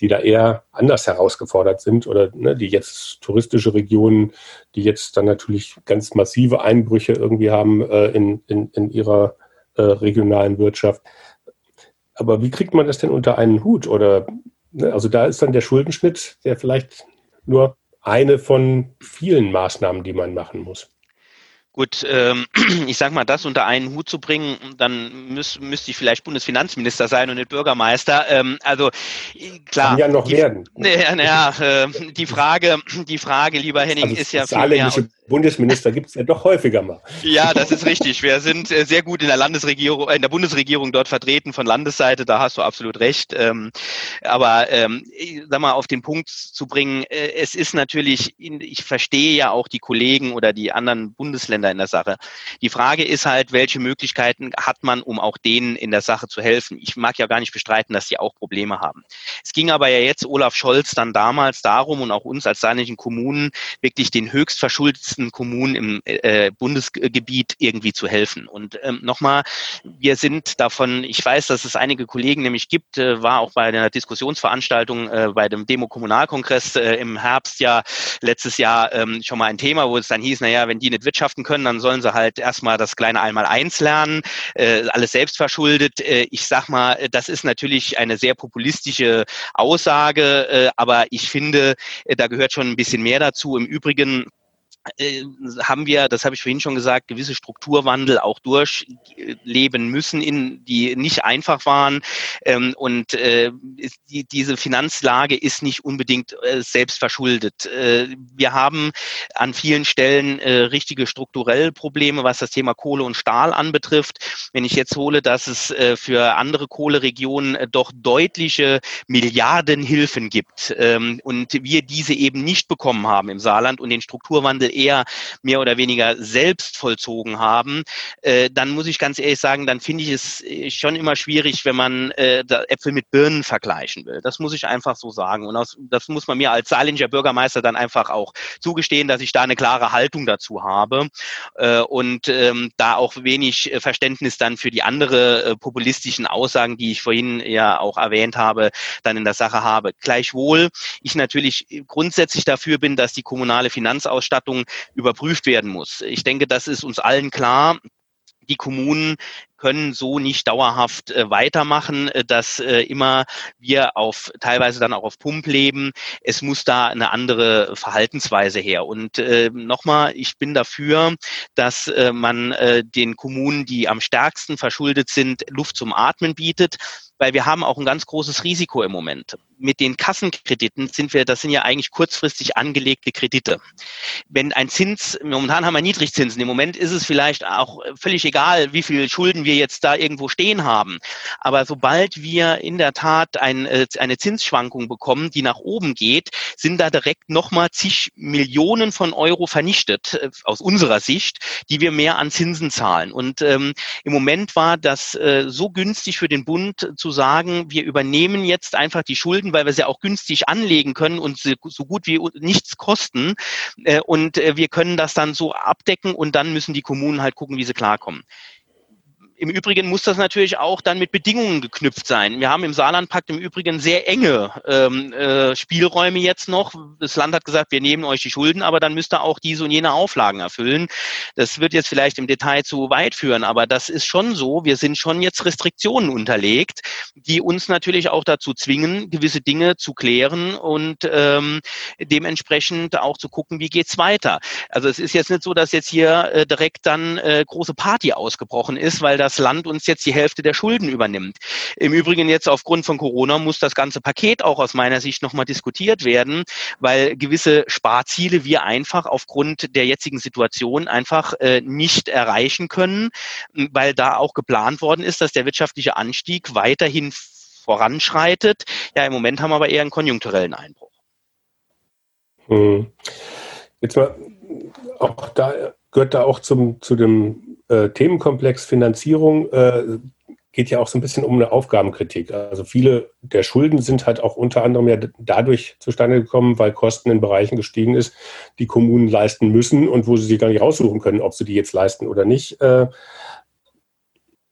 die da eher anders herausgefordert sind oder ne, die jetzt touristische Regionen, die jetzt dann natürlich ganz massive Einbrüche irgendwie haben äh, in, in, in ihrer äh, regionalen Wirtschaft. Aber wie kriegt man das denn unter einen Hut? Oder also da ist dann der Schuldenschnitt, der vielleicht nur eine von vielen Maßnahmen, die man machen muss. Gut, ähm, ich sage mal, das unter einen Hut zu bringen, dann müß, müsste ich vielleicht Bundesfinanzminister sein und nicht Bürgermeister. Ähm, also klar. Kann ja noch die, werden. Ja, äh, die Frage, die Frage, lieber Henning, also ist ja saarländische Bundesminister gibt es ja doch häufiger mal. Ja, das ist richtig. Wir sind äh, sehr gut in der Landesregierung, in der Bundesregierung dort vertreten von Landesseite. Da hast du absolut recht. Ähm, aber ähm, sag mal, auf den Punkt zu bringen, äh, es ist natürlich, ich verstehe ja auch die Kollegen oder die anderen Bundesländer Länder in der Sache. Die Frage ist halt, welche Möglichkeiten hat man, um auch denen in der Sache zu helfen? Ich mag ja gar nicht bestreiten, dass sie auch Probleme haben. Es ging aber ja jetzt Olaf Scholz dann damals darum und auch uns als saarländischen Kommunen wirklich den höchst verschuldetsten Kommunen im äh, Bundesgebiet irgendwie zu helfen. Und ähm, nochmal, wir sind davon, ich weiß, dass es einige Kollegen nämlich gibt, äh, war auch bei einer Diskussionsveranstaltung äh, bei dem Demo-Kommunalkongress äh, im Herbst ja letztes Jahr ähm, schon mal ein Thema, wo es dann hieß, naja, wenn die nicht wirtschaften können, dann sollen sie halt erstmal das kleine Einmal-Eins lernen, äh, alles selbst verschuldet. Äh, ich sag mal, das ist natürlich eine sehr populistische Aussage, äh, aber ich finde, äh, da gehört schon ein bisschen mehr dazu. Im Übrigen äh, haben wir, das habe ich vorhin schon gesagt, gewisse Strukturwandel auch durchleben müssen, in, die nicht einfach waren. Ähm, und äh, die, diese Finanzlage ist nicht unbedingt äh, selbst verschuldet. Äh, wir haben an vielen Stellen äh, richtige strukturelle Probleme, was das Thema Kohle und Stahl anbetrifft. Wenn ich jetzt hole, dass es äh, für andere Kohleregionen doch deutliche Milliardenhilfen gibt ähm, und wir diese eben nicht bekommen haben im Saarland und den Strukturwandel eher mehr oder weniger selbst vollzogen haben, äh, dann muss ich ganz ehrlich sagen, dann finde ich es äh, schon immer schwierig, wenn man äh, Äpfel mit Birnen vergleichen will. Das muss ich einfach so sagen. Und aus, das muss man mir als saarländischer Bürgermeister dann einfach auch zugestehen, dass ich da eine klare Haltung dazu habe äh, und ähm, da auch wenig äh, Verständnis dann für die andere äh, populistischen Aussagen, die ich vorhin ja auch erwähnt habe, dann in der Sache habe. Gleichwohl ich natürlich grundsätzlich dafür bin, dass die kommunale Finanzausstattung überprüft werden muss. Ich denke, das ist uns allen klar die Kommunen können so nicht dauerhaft äh, weitermachen, äh, dass äh, immer wir auf teilweise dann auch auf Pump leben. Es muss da eine andere Verhaltensweise her. Und äh, nochmal, ich bin dafür, dass äh, man äh, den Kommunen, die am stärksten verschuldet sind, Luft zum Atmen bietet weil wir haben auch ein ganz großes Risiko im Moment. Mit den Kassenkrediten sind wir, das sind ja eigentlich kurzfristig angelegte Kredite. Wenn ein Zins, momentan haben wir Niedrigzinsen, im Moment ist es vielleicht auch völlig egal, wie viel Schulden wir jetzt da irgendwo stehen haben. Aber sobald wir in der Tat ein, äh, eine Zinsschwankung bekommen, die nach oben geht, sind da direkt nochmal zig Millionen von Euro vernichtet, äh, aus unserer Sicht, die wir mehr an Zinsen zahlen. Und ähm, im Moment war das äh, so günstig für den Bund zu sagen, wir übernehmen jetzt einfach die Schulden, weil wir sie auch günstig anlegen können und so gut wie nichts kosten. Äh, und äh, wir können das dann so abdecken und dann müssen die Kommunen halt gucken, wie sie klarkommen. Im Übrigen muss das natürlich auch dann mit Bedingungen geknüpft sein. Wir haben im Saarlandpakt im Übrigen sehr enge ähm, äh, Spielräume jetzt noch. Das Land hat gesagt, wir nehmen euch die Schulden, aber dann müsst ihr auch diese und jene Auflagen erfüllen. Das wird jetzt vielleicht im Detail zu weit führen, aber das ist schon so. Wir sind schon jetzt Restriktionen unterlegt, die uns natürlich auch dazu zwingen, gewisse Dinge zu klären und ähm, dementsprechend auch zu gucken, wie geht's weiter. Also es ist jetzt nicht so, dass jetzt hier äh, direkt dann äh, große Party ausgebrochen ist, weil da das Land uns jetzt die Hälfte der Schulden übernimmt. Im Übrigen jetzt aufgrund von Corona muss das ganze Paket auch aus meiner Sicht nochmal diskutiert werden, weil gewisse Sparziele wir einfach aufgrund der jetzigen Situation einfach äh, nicht erreichen können, weil da auch geplant worden ist, dass der wirtschaftliche Anstieg weiterhin voranschreitet. Ja, im Moment haben wir aber eher einen konjunkturellen Einbruch. Hm. Jetzt mal, auch da gehört da auch zum, zu dem äh, Themenkomplex Finanzierung äh, geht ja auch so ein bisschen um eine Aufgabenkritik. Also viele der Schulden sind halt auch unter anderem ja dadurch zustande gekommen, weil Kosten in Bereichen gestiegen ist, die Kommunen leisten müssen und wo sie sich gar nicht raussuchen können, ob sie die jetzt leisten oder nicht. Äh,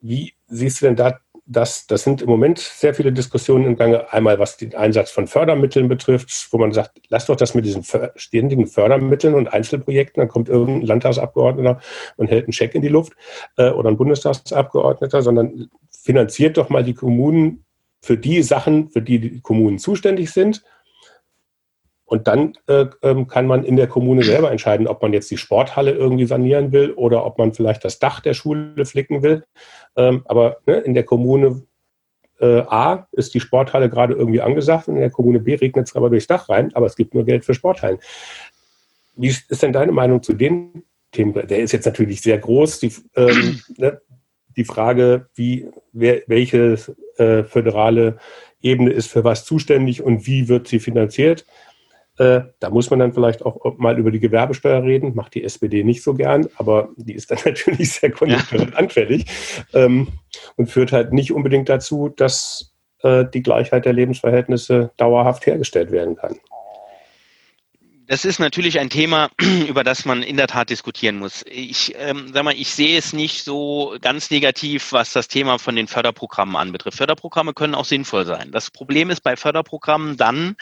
wie siehst du denn da das, das sind im Moment sehr viele Diskussionen im Gange. Einmal, was den Einsatz von Fördermitteln betrifft, wo man sagt, lass doch das mit diesen ständigen Fördermitteln und Einzelprojekten. Dann kommt irgendein Landtagsabgeordneter und hält einen Scheck in die Luft äh, oder ein Bundestagsabgeordneter, sondern finanziert doch mal die Kommunen für die Sachen, für die die Kommunen zuständig sind und dann äh, ähm, kann man in der Kommune selber entscheiden, ob man jetzt die Sporthalle irgendwie sanieren will oder ob man vielleicht das Dach der Schule flicken will. Ähm, aber ne, in der Kommune äh, A ist die Sporthalle gerade irgendwie angesagt und in der Kommune B regnet es aber durchs Dach rein, aber es gibt nur Geld für Sporthallen. Wie ist denn deine Meinung zu den Themen? Der ist jetzt natürlich sehr groß. Die, ähm, ne, die Frage, wie, wer, welche äh, föderale Ebene ist für was zuständig und wie wird sie finanziert? Äh, da muss man dann vielleicht auch mal über die Gewerbesteuer reden. Macht die SPD nicht so gern, aber die ist dann natürlich sehr konjunkturell ja. anfällig ähm, und führt halt nicht unbedingt dazu, dass äh, die Gleichheit der Lebensverhältnisse dauerhaft hergestellt werden kann. Das ist natürlich ein Thema, über das man in der Tat diskutieren muss. Ich ähm, sag mal, ich sehe es nicht so ganz negativ, was das Thema von den Förderprogrammen anbetrifft. Förderprogramme können auch sinnvoll sein. Das Problem ist bei Förderprogrammen dann,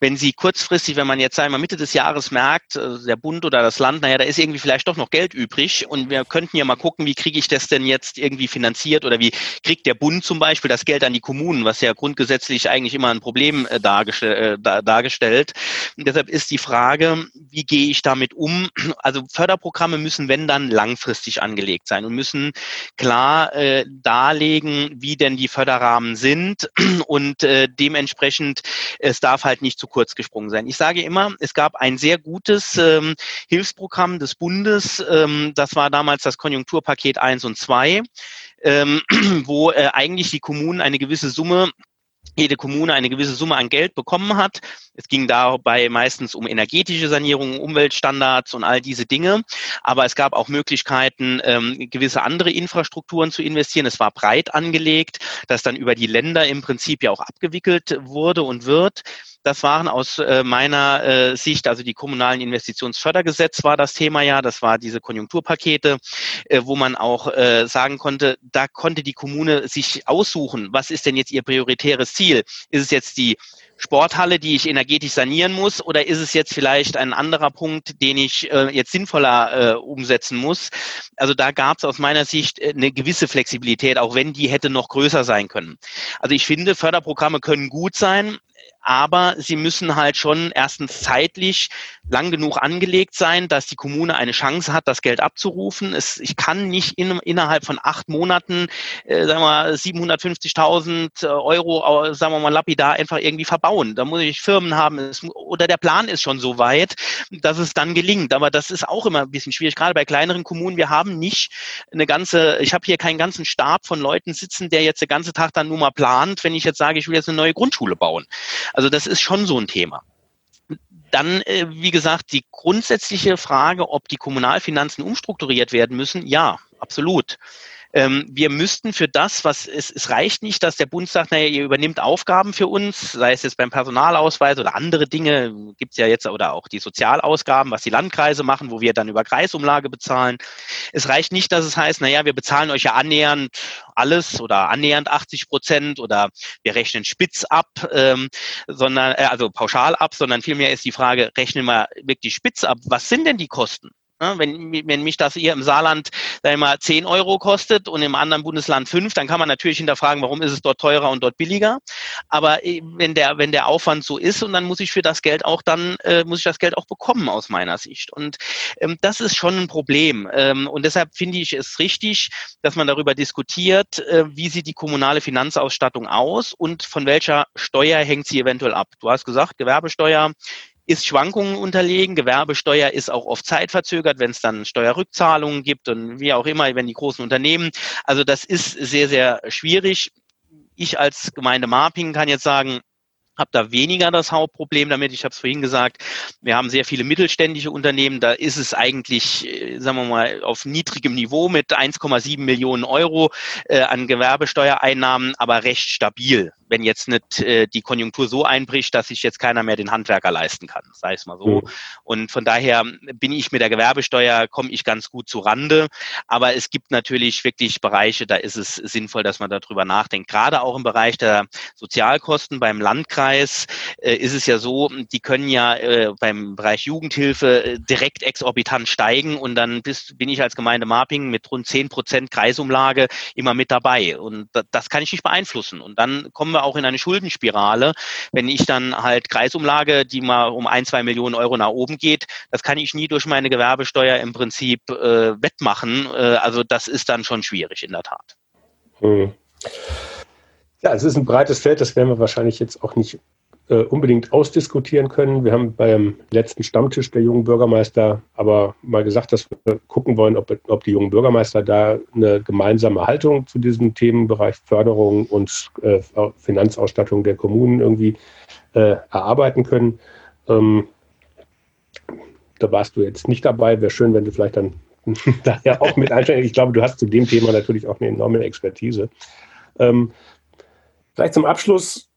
wenn sie kurzfristig, wenn man jetzt einmal Mitte des Jahres merkt, äh, der Bund oder das Land, naja, da ist irgendwie vielleicht doch noch Geld übrig und wir könnten ja mal gucken, wie kriege ich das denn jetzt irgendwie finanziert oder wie kriegt der Bund zum Beispiel das Geld an die Kommunen, was ja grundgesetzlich eigentlich immer ein Problem äh, dargestell, äh, dargestellt. Und deshalb ist die Frage, Frage, wie gehe ich damit um? Also Förderprogramme müssen, wenn dann, langfristig angelegt sein und müssen klar äh, darlegen, wie denn die Förderrahmen sind und äh, dementsprechend, es darf halt nicht zu kurz gesprungen sein. Ich sage immer, es gab ein sehr gutes ähm, Hilfsprogramm des Bundes, ähm, das war damals das Konjunkturpaket 1 und 2, ähm, wo äh, eigentlich die Kommunen eine gewisse Summe jede Kommune eine gewisse Summe an Geld bekommen hat. Es ging dabei meistens um energetische Sanierung, Umweltstandards und all diese Dinge. Aber es gab auch Möglichkeiten, ähm, gewisse andere Infrastrukturen zu investieren. Es war breit angelegt, das dann über die Länder im Prinzip ja auch abgewickelt wurde und wird. Das waren aus äh, meiner äh, Sicht, also die kommunalen Investitionsfördergesetz war das Thema ja, das war diese Konjunkturpakete, äh, wo man auch äh, sagen konnte, da konnte die Kommune sich aussuchen, was ist denn jetzt ihr prioritäres Ziel? Ist es jetzt die Sporthalle, die ich energetisch sanieren muss, oder ist es jetzt vielleicht ein anderer Punkt, den ich äh, jetzt sinnvoller äh, umsetzen muss? Also da gab es aus meiner Sicht äh, eine gewisse Flexibilität, auch wenn die hätte noch größer sein können. Also ich finde, Förderprogramme können gut sein aber sie müssen halt schon erstens zeitlich lang genug angelegt sein, dass die Kommune eine Chance hat, das Geld abzurufen. Es, ich kann nicht in, innerhalb von acht Monaten, äh, sagen wir 750.000 Euro, sagen wir mal lapidar, einfach irgendwie verbauen. Da muss ich Firmen haben es, oder der Plan ist schon so weit, dass es dann gelingt. Aber das ist auch immer ein bisschen schwierig, gerade bei kleineren Kommunen. Wir haben nicht eine ganze, ich habe hier keinen ganzen Stab von Leuten sitzen, der jetzt den ganzen Tag dann nur mal plant, wenn ich jetzt sage, ich will jetzt eine neue Grundschule bauen. Also das ist schon so ein Thema. Dann, äh, wie gesagt, die grundsätzliche Frage, ob die Kommunalfinanzen umstrukturiert werden müssen, ja, absolut. Ähm, wir müssten für das, was es, es reicht nicht, dass der Bund sagt, naja, ihr übernimmt Aufgaben für uns, sei es jetzt beim Personalausweis oder andere Dinge, gibt es ja jetzt oder auch die Sozialausgaben, was die Landkreise machen, wo wir dann über Kreisumlage bezahlen. Es reicht nicht, dass es heißt, naja, wir bezahlen euch ja annähernd alles oder annähernd 80 Prozent oder wir rechnen spitz ab, ähm, sondern äh, also pauschal ab, sondern vielmehr ist die Frage, rechnen wir wirklich spitz ab, was sind denn die Kosten? Wenn, wenn mich das hier im Saarland sag ich mal, 10 Euro kostet und im anderen Bundesland 5, dann kann man natürlich hinterfragen, warum ist es dort teurer und dort billiger. Aber äh, wenn der, wenn der Aufwand so ist und dann muss ich für das Geld auch dann, äh, muss ich das Geld auch bekommen aus meiner Sicht. Und ähm, das ist schon ein Problem. Ähm, und deshalb finde ich es richtig, dass man darüber diskutiert, äh, wie sieht die kommunale Finanzausstattung aus und von welcher Steuer hängt sie eventuell ab. Du hast gesagt, Gewerbesteuer ist Schwankungen unterlegen. Gewerbesteuer ist auch oft zeitverzögert, wenn es dann Steuerrückzahlungen gibt und wie auch immer, wenn die großen Unternehmen. Also das ist sehr, sehr schwierig. Ich als Gemeinde Marping kann jetzt sagen, habe da weniger das Hauptproblem damit. Ich habe es vorhin gesagt, wir haben sehr viele mittelständische Unternehmen. Da ist es eigentlich, äh, sagen wir mal, auf niedrigem Niveau mit 1,7 Millionen Euro äh, an Gewerbesteuereinnahmen, aber recht stabil wenn jetzt nicht äh, die Konjunktur so einbricht, dass sich jetzt keiner mehr den Handwerker leisten kann, sei es mal so. Und von daher bin ich mit der Gewerbesteuer, komme ich ganz gut zu Rande. Aber es gibt natürlich wirklich Bereiche, da ist es sinnvoll, dass man darüber nachdenkt. Gerade auch im Bereich der Sozialkosten beim Landkreis äh, ist es ja so, die können ja äh, beim Bereich Jugendhilfe äh, direkt exorbitant steigen und dann bist, bin ich als Gemeinde Marping mit rund zehn Prozent Kreisumlage immer mit dabei. Und das kann ich nicht beeinflussen. Und dann kommen wir auch in eine Schuldenspirale. Wenn ich dann halt Kreisumlage, die mal um ein, zwei Millionen Euro nach oben geht, das kann ich nie durch meine Gewerbesteuer im Prinzip äh, wettmachen. Äh, also das ist dann schon schwierig in der Tat. Hm. Ja, es ist ein breites Feld, das werden wir wahrscheinlich jetzt auch nicht äh, unbedingt ausdiskutieren können. Wir haben beim letzten Stammtisch der jungen Bürgermeister aber mal gesagt, dass wir gucken wollen, ob, ob die jungen Bürgermeister da eine gemeinsame Haltung zu diesem Themenbereich Förderung und äh, Finanzausstattung der Kommunen irgendwie äh, erarbeiten können. Ähm, da warst du jetzt nicht dabei. Wäre schön, wenn du vielleicht dann daher auch mit einsteigst. Ich glaube, du hast zu dem Thema natürlich auch eine enorme Expertise. Ähm, vielleicht zum Abschluss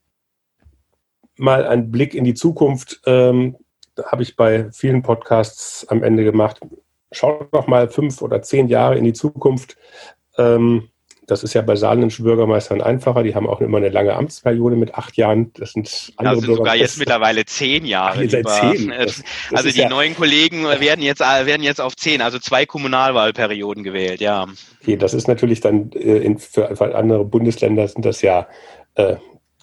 mal einen Blick in die Zukunft. Ähm, habe ich bei vielen Podcasts am Ende gemacht. Schaut doch mal fünf oder zehn Jahre in die Zukunft. Ähm, das ist ja bei saarländischen Bürgermeistern einfacher. Die haben auch immer eine lange Amtsperiode mit acht Jahren. Das sind andere also sogar jetzt mittlerweile zehn Jahre. Ach, seit zehn. Das, das also die ja neuen Kollegen werden jetzt, werden jetzt auf zehn, also zwei Kommunalwahlperioden gewählt, ja. Okay, das ist natürlich dann äh, in, für, andere Bundesländer sind das ja äh,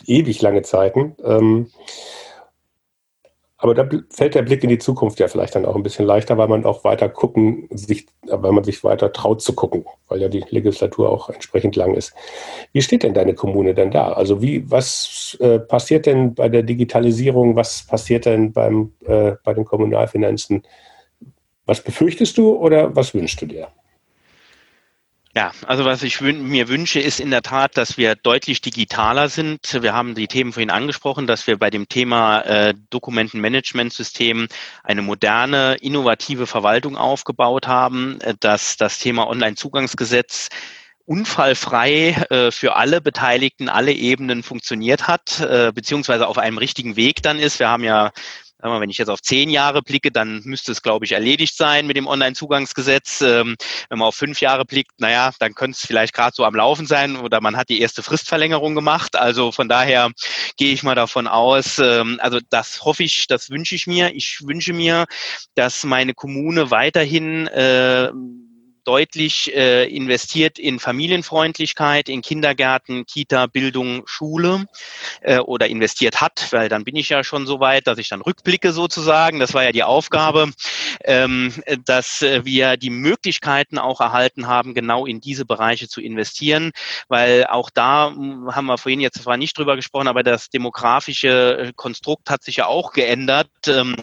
ewig lange Zeiten. Ähm, aber da fällt der Blick in die Zukunft ja vielleicht dann auch ein bisschen leichter, weil man auch weiter gucken, sich, weil man sich weiter traut zu gucken, weil ja die Legislatur auch entsprechend lang ist. Wie steht denn deine Kommune denn da? Also wie, was äh, passiert denn bei der Digitalisierung? Was passiert denn beim, äh, bei den Kommunalfinanzen? Was befürchtest du oder was wünschst du dir? Ja, also was ich mir wünsche, ist in der Tat, dass wir deutlich digitaler sind. Wir haben die Themen vorhin angesprochen, dass wir bei dem Thema äh, Dokumentenmanagementsystem eine moderne, innovative Verwaltung aufgebaut haben, äh, dass das Thema Online-Zugangsgesetz unfallfrei äh, für alle Beteiligten, alle Ebenen funktioniert hat, äh, beziehungsweise auf einem richtigen Weg dann ist. Wir haben ja wenn ich jetzt auf zehn Jahre blicke, dann müsste es, glaube ich, erledigt sein mit dem Online-Zugangsgesetz. Ähm, wenn man auf fünf Jahre blickt, naja, dann könnte es vielleicht gerade so am Laufen sein oder man hat die erste Fristverlängerung gemacht. Also von daher gehe ich mal davon aus, ähm, also das hoffe ich, das wünsche ich mir. Ich wünsche mir, dass meine Kommune weiterhin äh, deutlich äh, investiert in Familienfreundlichkeit, in Kindergärten, Kita, Bildung, Schule äh, oder investiert hat, weil dann bin ich ja schon so weit, dass ich dann rückblicke sozusagen. Das war ja die Aufgabe, ähm, dass wir die Möglichkeiten auch erhalten haben, genau in diese Bereiche zu investieren, weil auch da hm, haben wir vorhin jetzt zwar nicht drüber gesprochen, aber das demografische Konstrukt hat sich ja auch geändert. Ähm,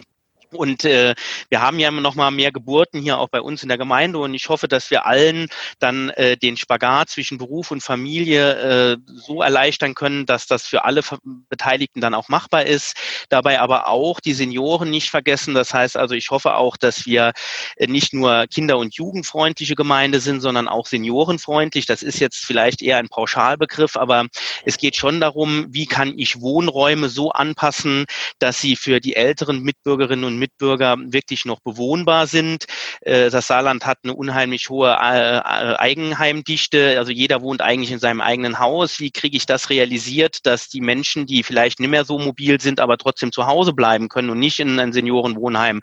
und äh, wir haben ja noch mal mehr Geburten hier auch bei uns in der Gemeinde und ich hoffe, dass wir allen dann äh, den Spagat zwischen Beruf und Familie äh, so erleichtern können, dass das für alle Beteiligten dann auch machbar ist. Dabei aber auch die Senioren nicht vergessen. Das heißt also, ich hoffe auch, dass wir äh, nicht nur kinder- und jugendfreundliche Gemeinde sind, sondern auch seniorenfreundlich. Das ist jetzt vielleicht eher ein Pauschalbegriff, aber es geht schon darum, wie kann ich Wohnräume so anpassen, dass sie für die älteren Mitbürgerinnen und Mitbürger wirklich noch bewohnbar sind. Äh, das Saarland hat eine unheimlich hohe äh, äh, Eigenheimdichte. Also jeder wohnt eigentlich in seinem eigenen Haus. Wie kriege ich das realisiert, dass die Menschen, die vielleicht nicht mehr so mobil sind, aber trotzdem zu Hause bleiben können und nicht in ein Seniorenwohnheim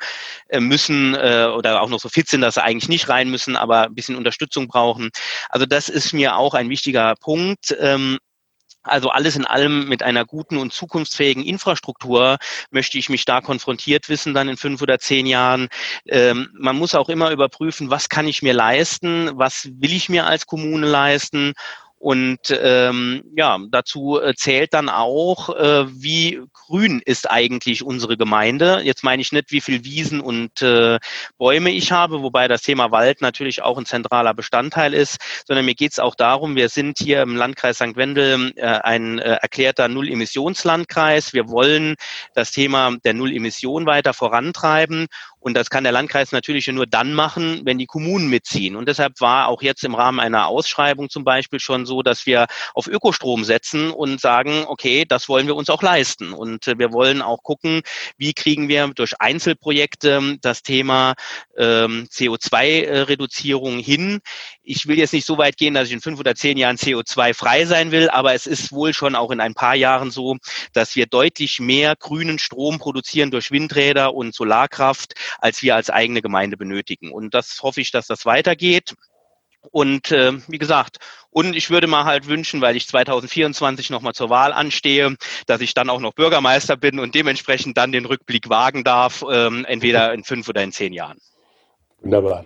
müssen oder auch noch so fit sind, dass sie eigentlich nicht rein müssen, aber ein bisschen Unterstützung brauchen. Also das ist mir auch ein wichtiger Punkt. Also alles in allem mit einer guten und zukunftsfähigen Infrastruktur möchte ich mich da konfrontiert wissen, dann in fünf oder zehn Jahren. Ähm, man muss auch immer überprüfen, was kann ich mir leisten, was will ich mir als Kommune leisten und ähm, ja, dazu äh, zählt dann auch, äh, wie grün ist eigentlich unsere Gemeinde. Jetzt meine ich nicht, wie viel Wiesen und äh, Bäume ich habe, wobei das Thema Wald natürlich auch ein zentraler Bestandteil ist, sondern mir geht es auch darum, wir sind hier im Landkreis St. Wendel äh, ein äh, erklärter Null-Emissionslandkreis. Wir wollen das Thema der Null-Emission weiter vorantreiben und das kann der Landkreis natürlich nur dann machen, wenn die Kommunen mitziehen. Und deshalb war auch jetzt im Rahmen einer Ausschreibung zum Beispiel schon so, dass wir auf Ökostrom setzen und sagen, okay, das wollen wir uns auch leisten. Und äh, wir wollen auch gucken, wie kriegen wir durch Einzelprojekte das Thema ähm, CO2-Reduzierung hin. Ich will jetzt nicht so weit gehen, dass ich in fünf oder zehn Jahren CO2-frei sein will, aber es ist wohl schon auch in ein paar Jahren so, dass wir deutlich mehr grünen Strom produzieren durch Windräder und Solarkraft, als wir als eigene Gemeinde benötigen. Und das hoffe ich, dass das weitergeht. Und äh, wie gesagt, und ich würde mal halt wünschen, weil ich 2024 nochmal zur Wahl anstehe, dass ich dann auch noch Bürgermeister bin und dementsprechend dann den Rückblick wagen darf, ähm, entweder in fünf oder in zehn Jahren. Wunderbar.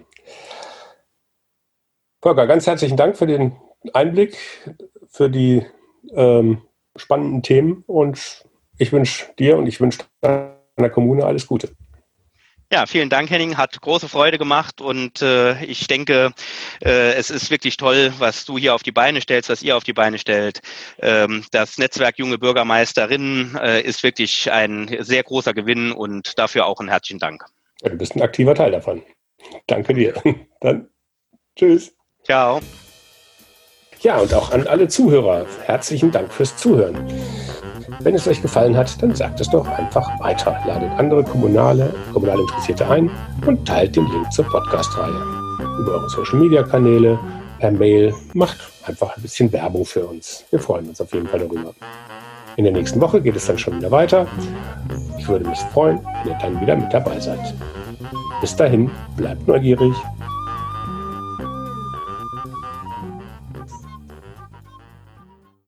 Volker, ganz herzlichen Dank für den Einblick, für die ähm, spannenden Themen und ich wünsche dir und ich wünsche deiner Kommune alles Gute. Ja, vielen Dank, Henning. Hat große Freude gemacht und äh, ich denke, äh, es ist wirklich toll, was du hier auf die Beine stellst, was ihr auf die Beine stellt. Ähm, das Netzwerk Junge Bürgermeisterinnen äh, ist wirklich ein sehr großer Gewinn und dafür auch einen herzlichen Dank. Ja, du bist ein aktiver Teil davon. Danke dir. Dann tschüss. Ciao. Ja, und auch an alle Zuhörer, herzlichen Dank fürs Zuhören. Wenn es euch gefallen hat, dann sagt es doch einfach weiter. Ladet andere Kommunale, kommunal Interessierte ein und teilt den Link zur Podcast-Reihe. Über eure Social-Media-Kanäle, per Mail, macht einfach ein bisschen Werbung für uns. Wir freuen uns auf jeden Fall darüber. In der nächsten Woche geht es dann schon wieder weiter. Ich würde mich freuen, wenn ihr dann wieder mit dabei seid. Bis dahin, bleibt neugierig